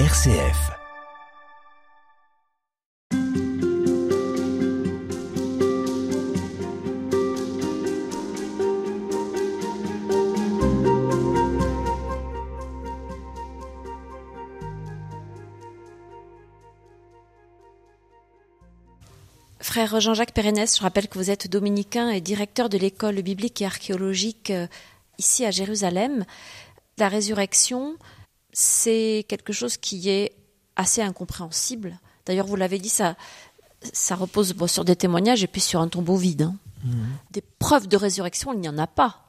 RCF. Frère Jean-Jacques Pérenès, je rappelle que vous êtes dominicain et directeur de l'école biblique et archéologique euh, ici à Jérusalem. La résurrection, c'est quelque chose qui est assez incompréhensible. D'ailleurs, vous l'avez dit, ça, ça repose sur des témoignages et puis sur un tombeau vide. Hein. Mmh. Des preuves de résurrection, il n'y en a pas.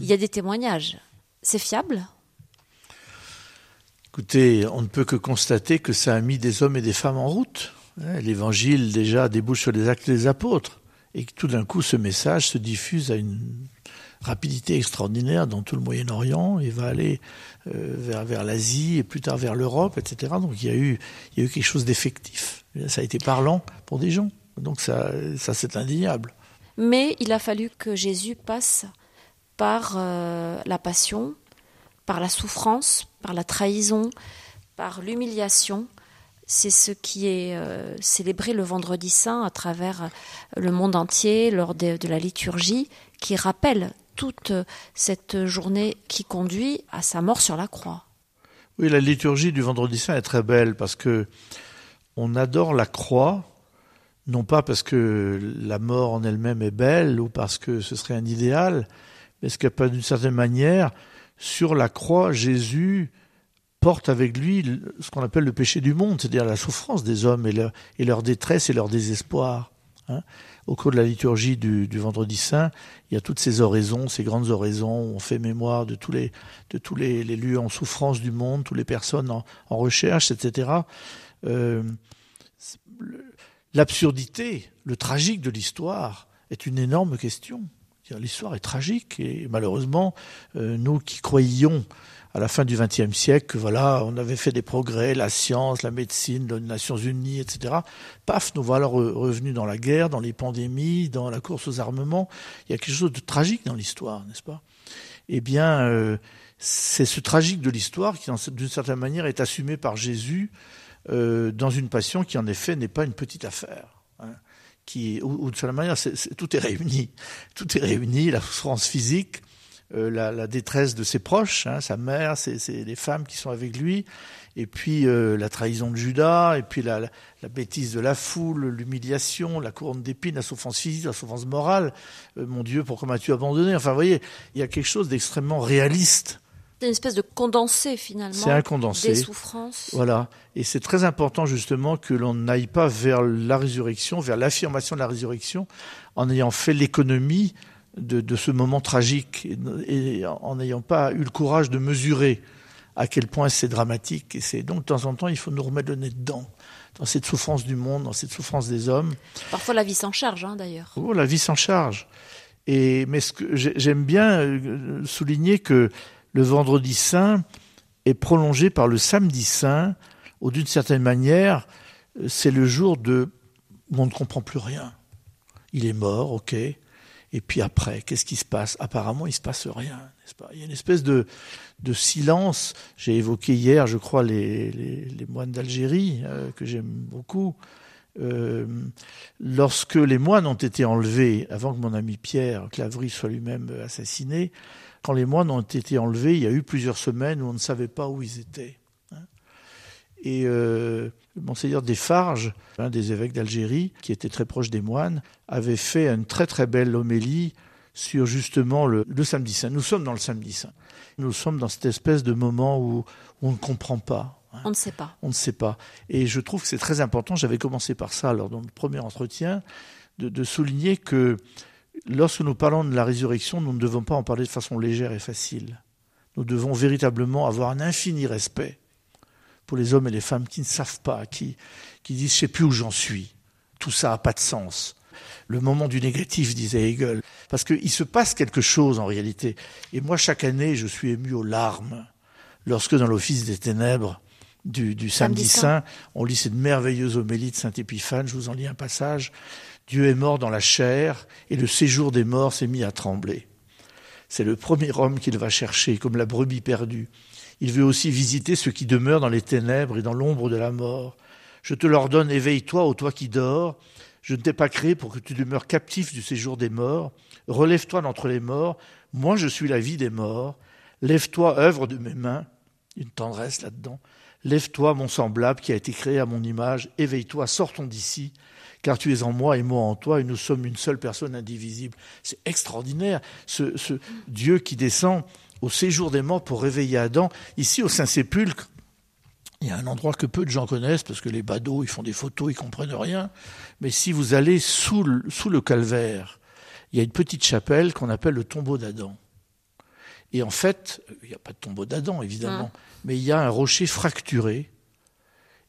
Il y a des témoignages. C'est fiable? Écoutez, on ne peut que constater que ça a mis des hommes et des femmes en route. Hein, l'évangile déjà débouche sur les actes des apôtres et que tout d'un coup ce message se diffuse à une rapidité extraordinaire dans tout le Moyen-Orient et va aller euh, vers, l'Asie et plus tard vers l'Europe, etc. Donc il y a eu, quelque chose d'effectif. Ça a été parlant pour des gens. Donc ça, ça c'est indéniable. Mais il a fallu que Jésus passe par euh, la passion, par la souffrance, par la trahison, par l'humiliation. C'est ce qui est euh, célébré le vendredi saint à travers le monde entier lors de, de la liturgie, qui rappelle toute cette journée qui conduit à sa mort sur la croix. Oui, la liturgie du vendredi saint est très belle parce que on adore la croix, non pas parce que la mort en elle-même est belle ou parce que ce serait un idéal, mais parce que d'une certaine manière, sur la croix, Jésus porte avec lui ce qu'on appelle le péché du monde, c'est-à-dire la souffrance des hommes et leur, détresse et leur désespoir. Hein au cours de la liturgie du, vendredi saint, il y a toutes ces oraisons, ces grandes oraisons, où on fait mémoire de tous les, de lieux en souffrance du monde, toutes les personnes en, en recherche, etc. Euh, L'absurdité, le tragique de l'histoire est une énorme question. L'histoire est tragique et malheureusement, euh, nous qui croyions à la fin du XXe siècle, voilà, on avait fait des progrès, la science, la médecine, les Nations Unies, etc. Paf, nous voilà revenus dans la guerre, dans les pandémies, dans la course aux armements. Il y a quelque chose de tragique dans l'histoire, n'est-ce pas? Eh bien, euh, c'est ce tragique de l'histoire qui, d'une certaine manière, est assumé par Jésus euh, dans une passion qui, en effet, n'est pas une petite affaire. Hein, qui, ou, de certaine manière, tout est réuni. Tout est réuni, la souffrance physique, euh, la, la, détresse de ses proches, hein, sa mère, les femmes qui sont avec lui, et puis euh, la trahison de Judas, et puis la, la, la bêtise de la foule, l'humiliation, la couronne d'épines, la souffrance physique, la souffrance morale. Euh, mon Dieu, pourquoi m'as-tu abandonné? Enfin, vous voyez, il y a quelque chose d'extrêmement réaliste. C'est une espèce de condensé finalement. C'est un condensé. Des souffrances. Voilà. Et c'est très important justement que l'on n'aille pas vers la résurrection, vers l'affirmation de la résurrection, en ayant fait l'économie de, de, ce moment tragique et, et en n'ayant pas eu le courage de mesurer à quel point c'est dramatique. Et c'est donc de temps en temps, il faut nous remettre le nez dedans, dans cette souffrance du monde, dans cette souffrance des hommes. Parfois la vie s'en charge, hein, d'ailleurs. Oh, la vie s'en charge. Et mais ce que j'aime bien euh, souligner que le vendredi saint est prolongé par le samedi saint, où d'une certaine manière, c'est le jour de où on ne comprend plus rien. Il est mort, ok. Et puis après, qu'est-ce qui se passe? Apparemment, il se passe rien, n'est-ce pas? Il y a une espèce de, silence. J'ai évoqué hier, je crois, les, moines d'Algérie, euh, que j'aime beaucoup. Euh, lorsque les moines ont été enlevés, avant que mon ami Pierre Clavry soit lui-même assassiné, quand les moines ont été enlevés, il y a eu plusieurs semaines où on ne savait pas où ils étaient. Et euh, Monseigneur Desfarges, un des évêques d'Algérie, qui était très proche des moines, avait fait une très très belle homélie sur justement le, le, samedi saint. Nous sommes dans le samedi saint. Nous sommes dans cette espèce de moment où, où on ne comprend pas. Hein. On ne sait pas. On ne sait pas. Et je trouve que c'est très important, j'avais commencé par ça lors de notre premier entretien, de, de souligner que lorsque nous parlons de la résurrection, nous ne devons pas en parler de façon légère et facile. Nous devons véritablement avoir un infini respect pour les hommes et les femmes qui ne savent pas, qui, qui disent je sais plus où j'en suis. Tout ça n'a pas de sens. Le moment du négatif, disait Hegel. Parce qu'il se passe quelque chose en réalité. Et moi, chaque année, je suis ému aux larmes lorsque dans l'Office des ténèbres du, du samedi, samedi saint, on lit cette merveilleuse homélie de Saint Épiphane. Je vous en lis un passage. Dieu est mort dans la chair et le séjour des morts s'est mis à trembler. C'est le premier homme qu'il va chercher, comme la brebis perdue. Il veut aussi visiter ceux qui demeurent dans les ténèbres et dans l'ombre de la mort. Je te l'ordonne, éveille-toi, ô toi qui dors. Je ne t'ai pas créé pour que tu demeures captif du séjour des morts. Relève-toi d'entre les morts. Moi, je suis la vie des morts. Lève-toi, œuvre de mes mains. Une tendresse là-dedans. Lève-toi, mon semblable, qui a été créé à mon image. Éveille-toi, sortons d'ici car tu es en moi et moi en toi, et nous sommes une seule personne indivisible. C'est extraordinaire, ce, ce, Dieu qui descend au séjour des morts pour réveiller Adam. Ici, au Saint-Sépulcre, il y a un endroit que peu de gens connaissent, parce que les badauds, ils font des photos, ils comprennent rien. Mais si vous allez sous le, sous le calvaire, il y a une petite chapelle qu'on appelle le tombeau d'Adam. Et en fait, il n'y a pas de tombeau d'Adam, évidemment, mais il y a un rocher fracturé,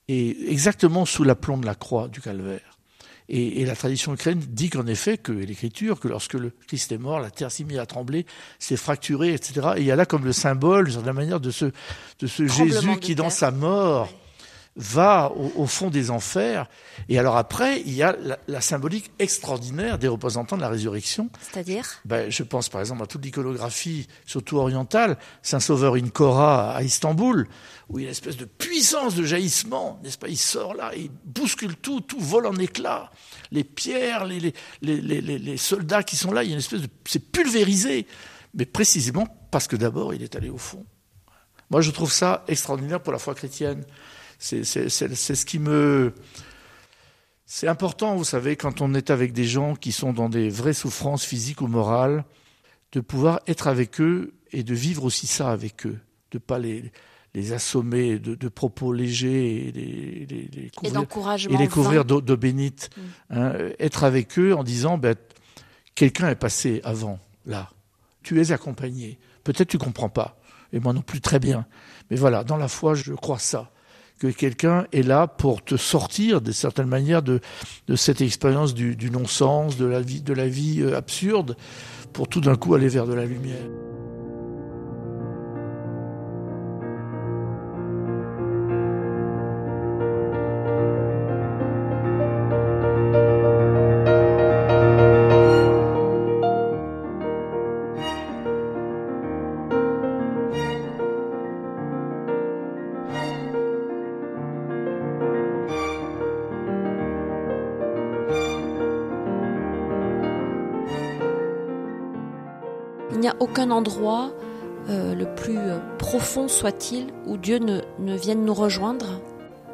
et exactement sous l'aplomb de la croix du calvaire. Et, la tradition ukrainienne dit qu'en effet, que l'Écriture, que lorsque le Christ est mort, la terre s'est mise à trembler, s'est fracturée, etc. Et il y a là comme le symbole, de la manière, de ce, de ce Jésus qui, dans sa mort, va au, fond des enfers. Et alors après, il y a la, symbolique extraordinaire des représentants de la résurrection. C'est-à-dire? Ben, Je pense par exemple à toute l'iconographie, surtout orientale, Saint-Sauveur Inkora à Istanbul, où il y a une espèce de puissance de jaillissement, n'est-ce pas? Il sort là, il bouscule tout, tout vole en éclats. Les pierres, les, les, les, les soldats qui sont là, il y a une espèce de... C'est pulvérisé, mais précisément parce que d'abord, il est allé au fond. Moi, je trouve ça extraordinaire pour la foi chrétienne. C'est ce qui me... C'est important, vous savez, quand on est avec des gens qui sont dans des vraies souffrances physiques ou morales, de pouvoir être avec eux et de vivre aussi ça avec eux, de pas les, les assommer de, propos légers et les, les, les couvrir, et, les couvrir d'eau bénite. Mm. Hein, être avec eux en disant, ben, quelqu'un est passé avant, là. Tu es accompagné. Peut-être tu comprends pas, et moi non plus très bien. Mais voilà, dans la foi, je crois ça que quelqu'un est là pour te sortir de certaines manières de, cette expérience du, non-sens, de la vie, de la vie euh, absurde, pour tout d'un coup aller vers de la lumière. Aucun endroit, euh, le plus euh, profond soit-il, où Dieu ne, ne, vienne nous rejoindre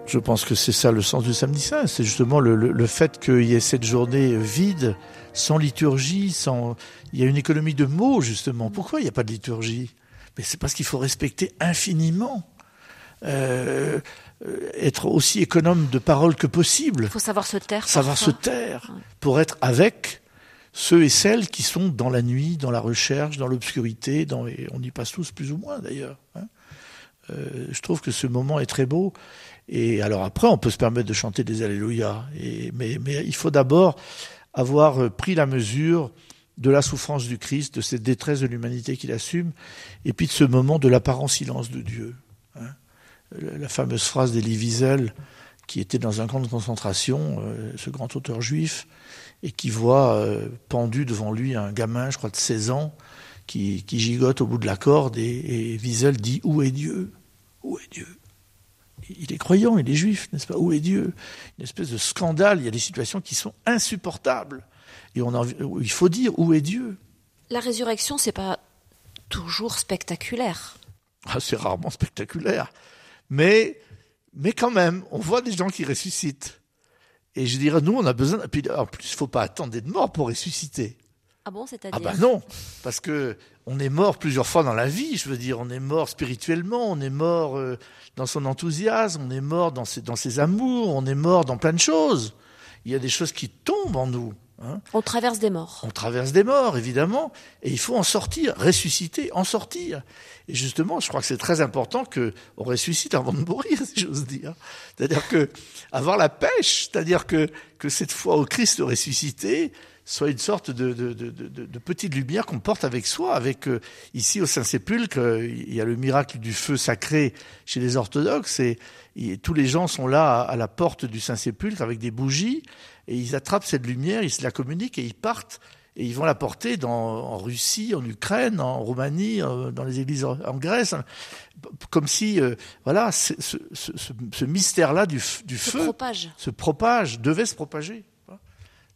Je pense que c'est ça le sens du samedi saint, c'est justement le, le, fait qu'il y ait cette journée vide, sans liturgie, sans... Il y a une économie de mots, justement. Pourquoi il n'y a pas de liturgie? Mais c'est parce qu'il faut respecter infiniment. Euh, être aussi économe de paroles que possible. Il faut savoir se taire. Savoir se taire pour être avec ceux et celles qui sont dans la nuit, dans la recherche, dans l'obscurité, dans, on y passe tous plus ou moins d'ailleurs. Hein. Euh, je trouve que ce moment est très beau. Et alors après, on peut se permettre de chanter des Alléluia. Mais, il faut d'abord avoir pris la mesure de la souffrance du Christ, de cette détresse de l'humanité qu'il assume, et puis de ce moment de l'apparent silence de Dieu. Hein. La fameuse phrase d'Elie Wiesel, qui était dans un camp de concentration, euh, ce grand auteur juif, et qui voit euh, pendu devant lui un gamin, je crois de 16 ans, qui, qui gigote au bout de la corde, et, et Wiesel dit Où est Dieu? Où est Dieu? Il est croyant, il est juif, n'est-ce pas? Où est Dieu? Une espèce de scandale, il y a des situations qui sont insupportables. Et on il faut dire où est Dieu? La résurrection, c'est pas toujours spectaculaire. Ah, c'est rarement spectaculaire. Mais, mais quand même, on voit des gens qui ressuscitent. Et je dirais, nous, on a besoin. Puis, en plus, il faut pas attendre d'être mort pour ressusciter. Ah bon, c'est-à-dire Ah ben non, parce que on est mort plusieurs fois dans la vie. Je veux dire, on est mort spirituellement, on est mort euh, dans son enthousiasme, on est mort dans ses, dans ses amours, on est mort dans plein de choses. Il y a des choses qui tombent en nous. Hein. On traverse des morts. On traverse des morts, évidemment, et il faut en sortir, ressusciter, en sortir. Et justement, je crois que c'est très important que on ressuscite avant de mourir, si j'ose dire. C'est-à-dire que avoir la pêche, c'est-à-dire que que cette foi au Christ ressuscité soit une sorte de, de, de, de petite lumière qu'on porte avec soi. Avec euh, ici au Saint-Sépulcre, il y a le miracle du feu sacré chez les orthodoxes, et, tous les gens sont là à, à la porte du Saint-Sépulcre avec des bougies et ils attrapent cette lumière, ils se la communiquent et ils partent et ils vont la porter dans, en Russie, en Ukraine, en Roumanie, euh, dans les églises en Grèce, comme si, euh, voilà, ce, ce, ce, mystère-là du, du feu propage. se propage, devait se propager.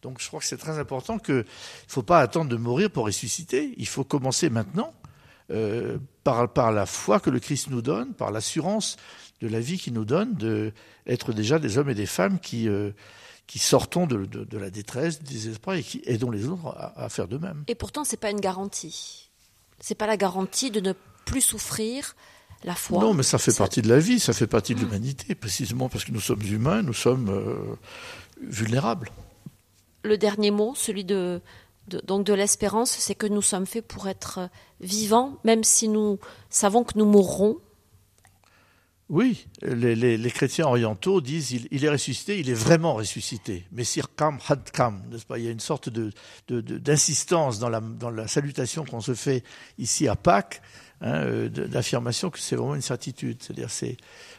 Donc je crois que c'est très important qu'il ne faut pas attendre de mourir pour ressusciter. Il faut commencer maintenant euh, par, par la foi que le Christ nous donne, par l'assurance de la vie qu'il nous donne, d'être déjà des hommes et des femmes qui, euh, qui sortons de, de, la détresse, du désespoir et qui aidons les autres à, faire de même. Et pourtant, ce n'est pas une garantie. Ce n'est pas la garantie de ne plus souffrir la foi. Non, mais ça fait partie de la vie, ça fait partie de l'humanité, précisément parce que nous sommes humains, nous sommes euh, vulnérables. Le dernier mot, celui de, donc de l'espérance, c'est que nous sommes faits pour être vivants, même si nous savons que nous mourrons. Oui, les, chrétiens orientaux disent il, est ressuscité, il est vraiment ressuscité. Messir kam had kam, n'est-ce pas? Il y a une sorte de, d'insistance dans la, dans la salutation qu'on se fait ici à Pâques, hein, euh, d'affirmation que c'est vraiment une certitude. C'est-à-dire c'est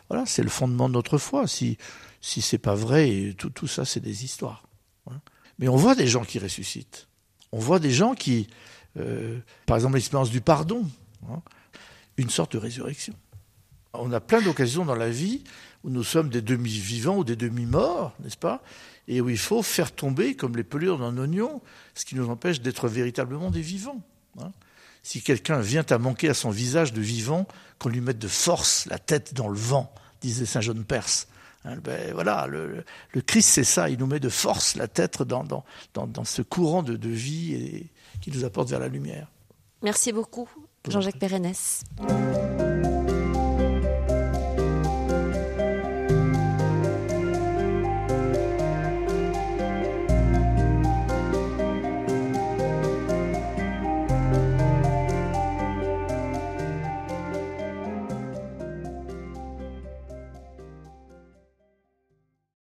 voilà, c'est le fondement de notre foi. Si si c'est pas vrai, tout, tout ça c'est des histoires. Hein. Mais on voit des gens qui ressuscitent on voit des gens qui, euh, par exemple l'expérience du pardon, hein, une sorte de résurrection. On a plein d'occasions dans la vie où nous sommes des demi-vivants ou des demi-morts, n'est-ce pas Et où il faut faire tomber, comme les pelures d'un oignon, ce qui nous empêche d'être véritablement des vivants. Hein. Si quelqu'un vient à manquer à son visage de vivant, qu'on lui mette de force la tête dans le vent, disait Saint Jean de Perse. Hein, ben, voilà, le, Christ, c'est ça. Il nous met de force la tête dans, dans, dans, ce courant de, de vie et, qui nous apporte vers la lumière. Merci beaucoup, Jean-Jacques Pérennes.